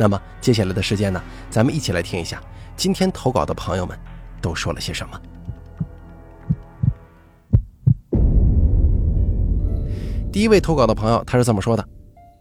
那么接下来的时间呢，咱们一起来听一下今天投稿的朋友们都说了些什么。第一位投稿的朋友他是这么说的：“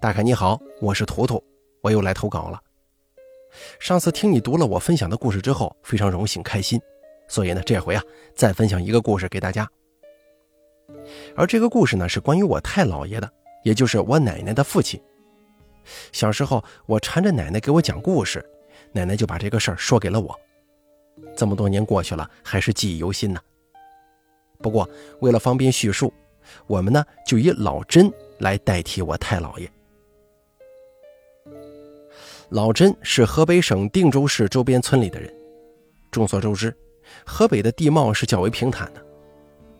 大凯你好，我是图图，我又来投稿了。上次听你读了我分享的故事之后，非常荣幸开心，所以呢，这回啊再分享一个故事给大家。而这个故事呢，是关于我太姥爷的。”也就是我奶奶的父亲。小时候，我缠着奶奶给我讲故事，奶奶就把这个事儿说给了我。这么多年过去了，还是记忆犹新呢。不过，为了方便叙述，我们呢就以老甄来代替我太姥爷。老甄是河北省定州市周边村里的人。众所周知，河北的地貌是较为平坦的，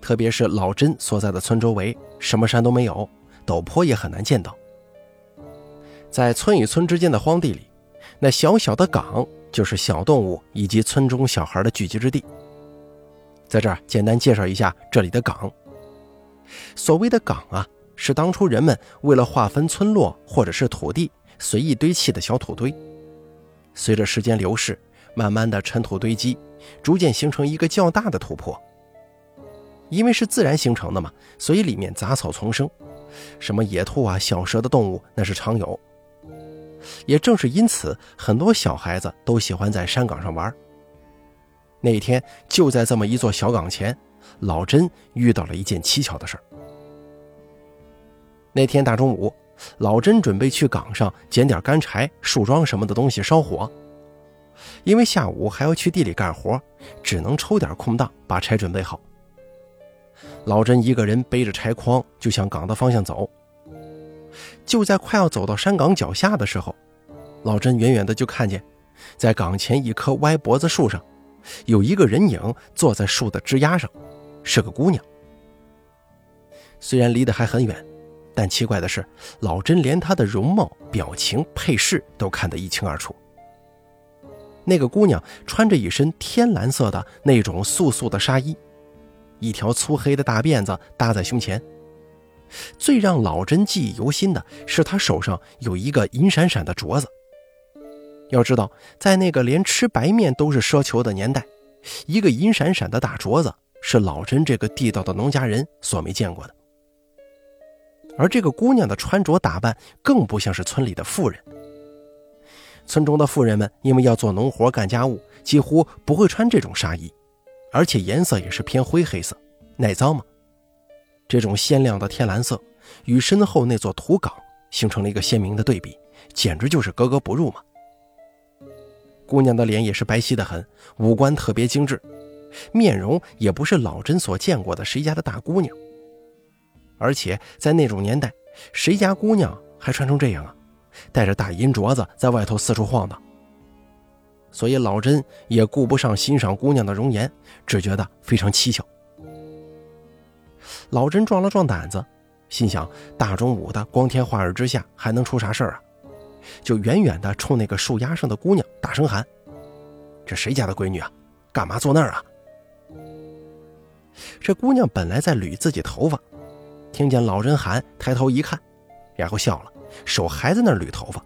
特别是老甄所在的村周围，什么山都没有。陡坡也很难见到，在村与村之间的荒地里，那小小的岗就是小动物以及村中小孩的聚集之地。在这儿简单介绍一下这里的岗。所谓的岗啊，是当初人们为了划分村落或者是土地随意堆砌的小土堆。随着时间流逝，慢慢的尘土堆积，逐渐形成一个较大的土坡。因为是自然形成的嘛，所以里面杂草丛生。什么野兔啊、小蛇的动物那是常有。也正是因此，很多小孩子都喜欢在山岗上玩。那天就在这么一座小岗前，老甄遇到了一件蹊跷的事儿。那天大中午，老甄准备去岗上捡点干柴、树桩什么的东西烧火，因为下午还要去地里干活，只能抽点空档把柴准备好。老甄一个人背着柴筐就向岗的方向走。就在快要走到山岗脚下的时候，老甄远远的就看见，在岗前一棵歪脖子树上，有一个人影坐在树的枝丫上，是个姑娘。虽然离得还很远，但奇怪的是，老甄连她的容貌、表情、配饰都看得一清二楚。那个姑娘穿着一身天蓝色的那种素素的纱衣。一条粗黑的大辫子搭在胸前。最让老甄记忆犹新的是，他手上有一个银闪闪的镯子。要知道，在那个连吃白面都是奢求的年代，一个银闪闪的大镯子是老甄这个地道的农家人所没见过的。而这个姑娘的穿着打扮更不像是村里的妇人。村中的妇人们因为要做农活干家务，几乎不会穿这种纱衣。而且颜色也是偏灰黑色，耐脏嘛。这种鲜亮的天蓝色与身后那座土岗形成了一个鲜明的对比，简直就是格格不入嘛。姑娘的脸也是白皙的很，五官特别精致，面容也不是老甄所见过的谁家的大姑娘。而且在那种年代，谁家姑娘还穿成这样啊？带着大银镯子在外头四处晃荡。所以老甄也顾不上欣赏姑娘的容颜，只觉得非常蹊跷。老甄壮了壮胆子，心想：大中午的，光天化日之下，还能出啥事儿啊？就远远的冲那个树丫上的姑娘大声喊：“这谁家的闺女啊？干嘛坐那儿啊？”这姑娘本来在捋自己头发，听见老甄喊，抬头一看，然后笑了，手还在那儿捋头发。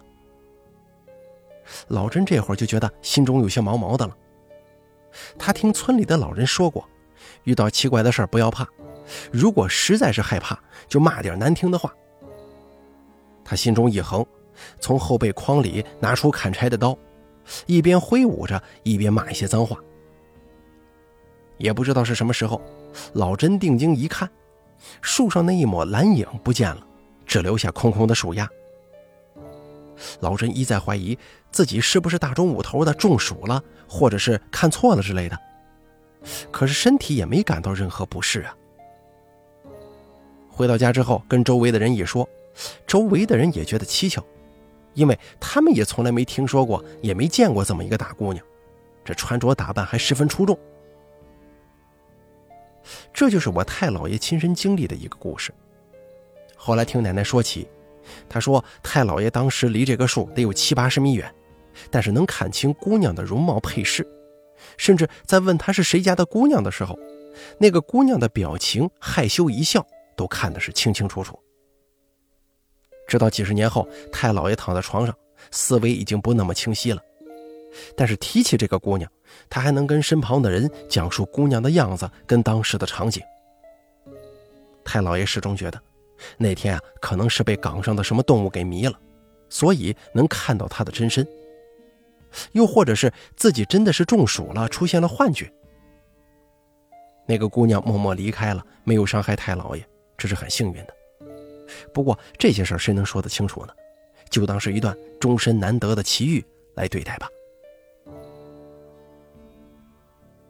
老甄这会儿就觉得心中有些毛毛的了。他听村里的老人说过，遇到奇怪的事儿不要怕，如果实在是害怕，就骂点难听的话。他心中一横，从后背筐里拿出砍柴的刀，一边挥舞着，一边骂一些脏话。也不知道是什么时候，老甄定睛一看，树上那一抹蓝影不见了，只留下空空的树丫。老甄一再怀疑自己是不是大中午头的中暑了，或者是看错了之类的，可是身体也没感到任何不适啊。回到家之后，跟周围的人一说，周围的人也觉得蹊跷，因为他们也从来没听说过，也没见过这么一个大姑娘，这穿着打扮还十分出众。这就是我太姥爷亲身经历的一个故事。后来听奶奶说起，她说太姥爷当时离这个树得有七八十米远，但是能看清姑娘的容貌配饰，甚至在问她是谁家的姑娘的时候，那个姑娘的表情害羞一笑都看的是清清楚楚。直到几十年后，太姥爷躺在床上，思维已经不那么清晰了，但是提起这个姑娘。他还能跟身旁的人讲述姑娘的样子跟当时的场景。太老爷始终觉得，那天啊可能是被岗上的什么动物给迷了，所以能看到她的真身。又或者是自己真的是中暑了，出现了幻觉。那个姑娘默默离开了，没有伤害太老爷，这是很幸运的。不过这些事儿谁能说得清楚呢？就当是一段终身难得的奇遇来对待吧。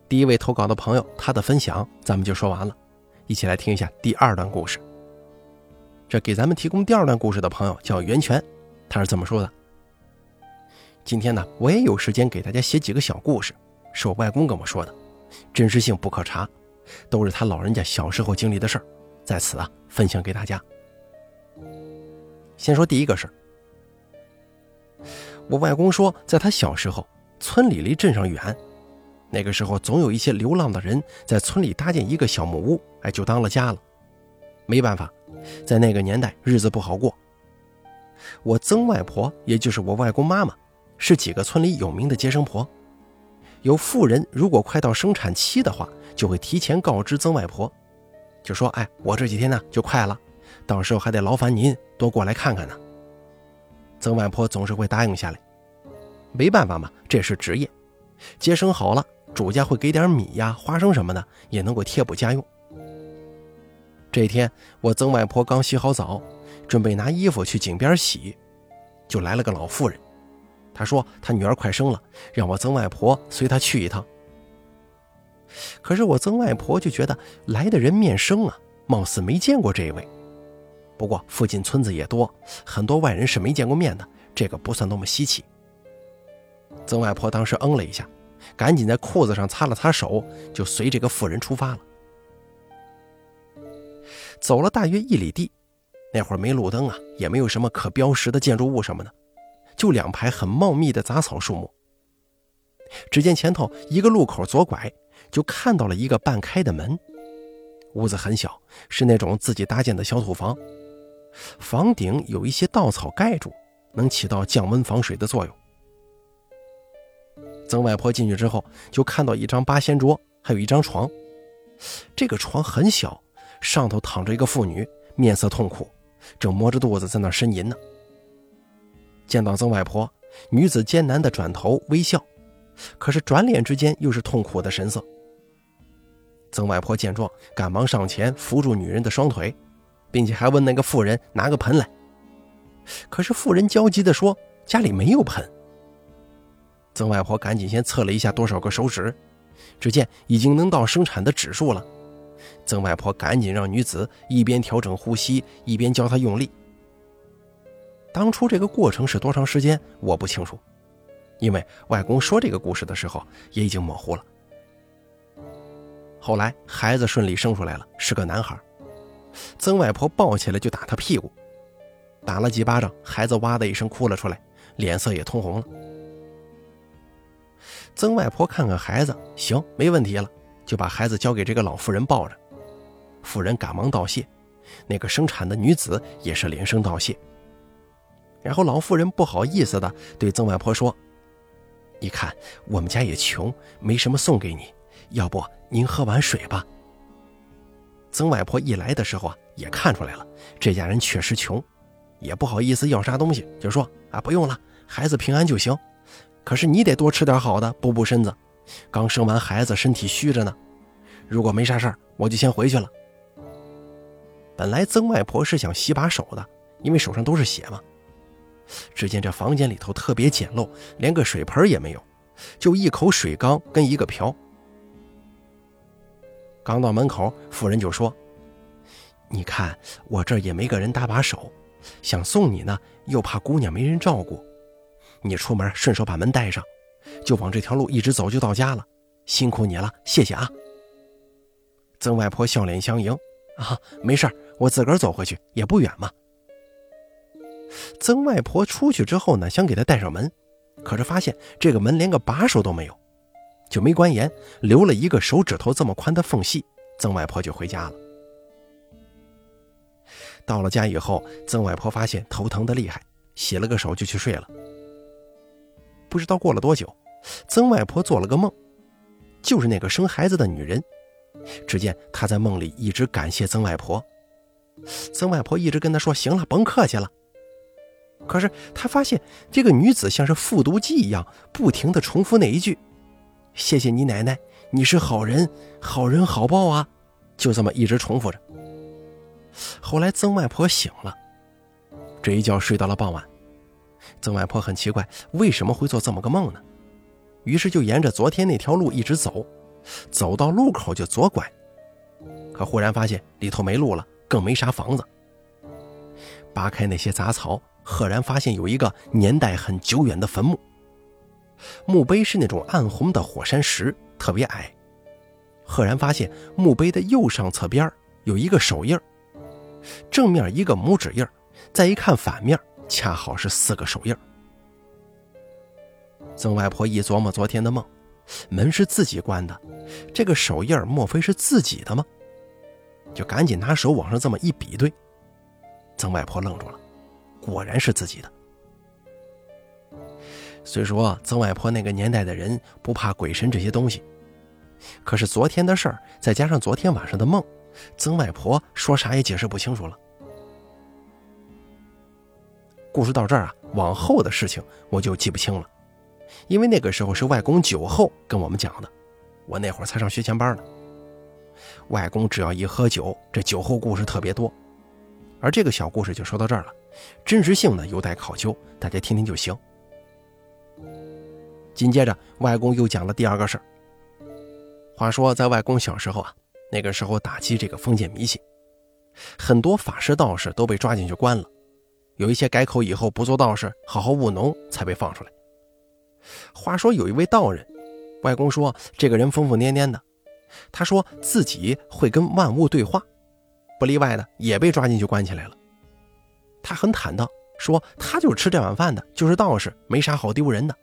第一位投稿的朋友，他的分享咱们就说完了，一起来听一下第二段故事。这给咱们提供第二段故事的朋友叫袁泉，他是这么说的：今天呢，我也有时间给大家写几个小故事，是我外公跟我说的，真实性不可查，都是他老人家小时候经历的事儿，在此啊分享给大家。先说第一个事儿，我外公说，在他小时候，村里离镇上远。那个时候，总有一些流浪的人在村里搭建一个小木屋，哎，就当了家了。没办法，在那个年代，日子不好过。我曾外婆，也就是我外公妈妈，是几个村里有名的接生婆。有妇人如果快到生产期的话，就会提前告知曾外婆，就说：“哎，我这几天呢就快了，到时候还得劳烦您多过来看看呢。”曾外婆总是会答应下来。没办法嘛，这是职业，接生好了。主家会给点米呀、花生什么的，也能够贴补家用。这天，我曾外婆刚洗好澡，准备拿衣服去井边洗，就来了个老妇人。她说她女儿快生了，让我曾外婆随她去一趟。可是我曾外婆就觉得来的人面生啊，貌似没见过这一位。不过附近村子也多，很多外人是没见过面的，这个不算多么稀奇。曾外婆当时嗯了一下。赶紧在裤子上擦了擦手，就随这个妇人出发了。走了大约一里地，那会儿没路灯啊，也没有什么可标识的建筑物什么的，就两排很茂密的杂草树木。只见前头一个路口左拐，就看到了一个半开的门，屋子很小，是那种自己搭建的小土房，房顶有一些稻草盖住，能起到降温防水的作用。曾外婆进去之后，就看到一张八仙桌，还有一张床。这个床很小，上头躺着一个妇女，面色痛苦，正摸着肚子在那呻吟呢。见到曾外婆，女子艰难地转头微笑，可是转脸之间又是痛苦的神色。曾外婆见状，赶忙上前扶住女人的双腿，并且还问那个妇人拿个盆来。可是妇人焦急地说：“家里没有盆。”曾外婆赶紧先测了一下多少个手指，只见已经能到生产的指数了。曾外婆赶紧让女子一边调整呼吸，一边教她用力。当初这个过程是多长时间，我不清楚，因为外公说这个故事的时候也已经模糊了。后来孩子顺利生出来了，是个男孩。曾外婆抱起来就打他屁股，打了几巴掌，孩子哇的一声哭了出来，脸色也通红了。曾外婆看看孩子，行，没问题了，就把孩子交给这个老妇人抱着。妇人赶忙道谢，那个生产的女子也是连声道谢。然后老妇人不好意思的对曾外婆说：“你看我们家也穷，没什么送给你，要不您喝碗水吧。”曾外婆一来的时候啊，也看出来了，这家人确实穷，也不好意思要啥东西，就说：“啊，不用了，孩子平安就行。”可是你得多吃点好的，补补身子。刚生完孩子，身体虚着呢。如果没啥事儿，我就先回去了。本来曾外婆是想洗把手的，因为手上都是血嘛。只见这房间里头特别简陋，连个水盆也没有，就一口水缸跟一个瓢。刚到门口，妇人就说：“你看我这也没个人搭把手，想送你呢，又怕姑娘没人照顾，你出门顺手把门带上，就往这条路一直走就到家了。辛苦你了，谢谢啊。曾外婆笑脸相迎，啊，没事我自个儿走回去也不远嘛。曾外婆出去之后呢，想给他带上门，可是发现这个门连个把手都没有，就没关严，留了一个手指头这么宽的缝隙。曾外婆就回家了。到了家以后，曾外婆发现头疼的厉害，洗了个手就去睡了。不知道过了多久，曾外婆做了个梦，就是那个生孩子的女人。只见她在梦里一直感谢曾外婆，曾外婆一直跟她说：“行了，甭客气了。”可是她发现这个女子像是复读机一样，不停地重复那一句：“谢谢你奶奶，你是好人，好人好报啊！”就这么一直重复着。后来曾外婆醒了，这一觉睡到了傍晚。曾外婆很奇怪，为什么会做这么个梦呢？于是就沿着昨天那条路一直走，走到路口就左拐，可忽然发现里头没路了，更没啥房子。扒开那些杂草，赫然发现有一个年代很久远的坟墓。墓碑是那种暗红的火山石，特别矮。赫然发现墓碑的右上侧边有一个手印。正面一个拇指印再一看反面，恰好是四个手印曾外婆一琢磨昨天的梦，门是自己关的，这个手印莫非是自己的吗？就赶紧拿手往上这么一比对，曾外婆愣住了，果然是自己的。虽说曾外婆那个年代的人不怕鬼神这些东西，可是昨天的事儿，再加上昨天晚上的梦。曾外婆说啥也解释不清楚了。故事到这儿啊，往后的事情我就记不清了，因为那个时候是外公酒后跟我们讲的，我那会儿才上学前班呢。外公只要一喝酒，这酒后故事特别多，而这个小故事就说到这儿了，真实性呢有待考究，大家听听就行。紧接着，外公又讲了第二个事儿。话说在外公小时候啊。那个时候打击这个封建迷信，很多法师道士都被抓进去关了，有一些改口以后不做道士，好好务农才被放出来。话说有一位道人，外公说这个人疯疯癫癫的，他说自己会跟万物对话，不例外的也被抓进去关起来了。他很坦荡，说他就是吃这碗饭的，就是道士，没啥好丢人的。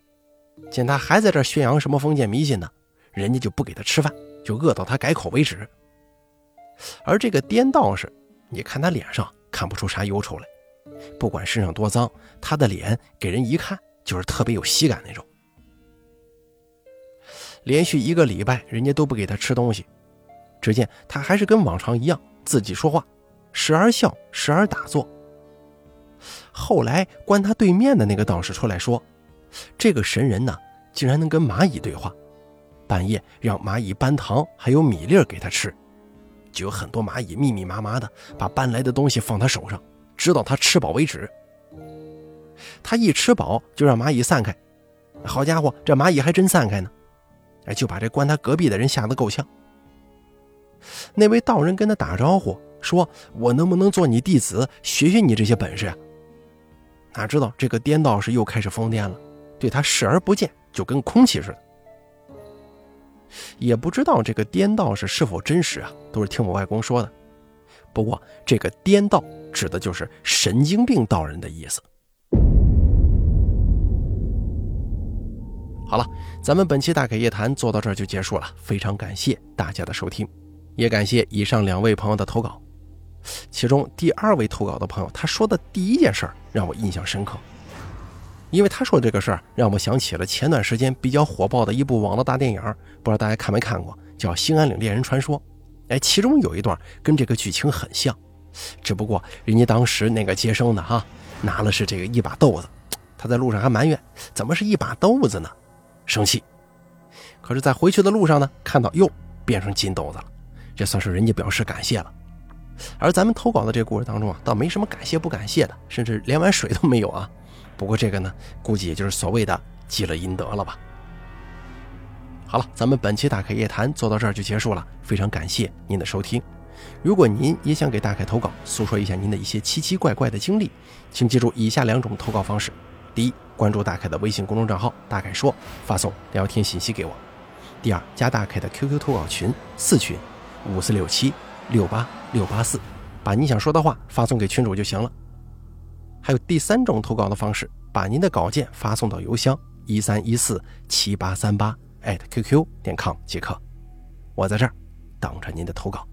见他还在这宣扬什么封建迷信呢，人家就不给他吃饭，就饿到他改口为止。而这个颠道士，你看他脸上看不出啥忧愁来，不管身上多脏，他的脸给人一看就是特别有喜感那种。连续一个礼拜，人家都不给他吃东西，只见他还是跟往常一样自己说话，时而笑，时而打坐。后来关他对面的那个道士出来说，这个神人呢，竟然能跟蚂蚁对话，半夜让蚂蚁搬糖还有米粒儿给他吃。就有很多蚂蚁密密麻麻的把搬来的东西放他手上，直到他吃饱为止。他一吃饱就让蚂蚁散开，好家伙，这蚂蚁还真散开呢！哎，就把这关他隔壁的人吓得够呛。那位道人跟他打招呼说：“我能不能做你弟子，学学你这些本事啊？”哪知道这个颠道士又开始疯癫了，对他视而不见，就跟空气似的。也不知道这个颠道士是否真实啊，都是听我外公说的。不过这个颠道指的就是神经病道人的意思。好了，咱们本期大凯夜谈做到这儿就结束了，非常感谢大家的收听，也感谢以上两位朋友的投稿。其中第二位投稿的朋友，他说的第一件事让我印象深刻。因为他说的这个事儿，让我想起了前段时间比较火爆的一部网络大电影，不知道大家看没看过，叫《兴安岭猎人传说》。哎，其中有一段跟这个剧情很像，只不过人家当时那个接生的哈，拿了是这个一把豆子，他在路上还埋怨怎么是一把豆子呢，生气。可是，在回去的路上呢，看到哟变成金豆子了，这算是人家表示感谢了。而咱们投稿的这个故事当中啊，倒没什么感谢不感谢的，甚至连碗水都没有啊。不过这个呢，估计也就是所谓的积了阴德了吧。好了，咱们本期大开夜谈做到这儿就结束了，非常感谢您的收听。如果您也想给大凯投稿，诉说一下您的一些奇奇怪怪的经历，请记住以下两种投稿方式：第一，关注大凯的微信公众账号“大凯说”，发送聊天信息给我；第二，加大凯的 QQ 投稿群四群五四六七六八六八四，把你想说的话发送给群主就行了。还有第三种投稿的方式，把您的稿件发送到邮箱一三一四七八三八 @QQ 点 com 即可。我在这儿等着您的投稿。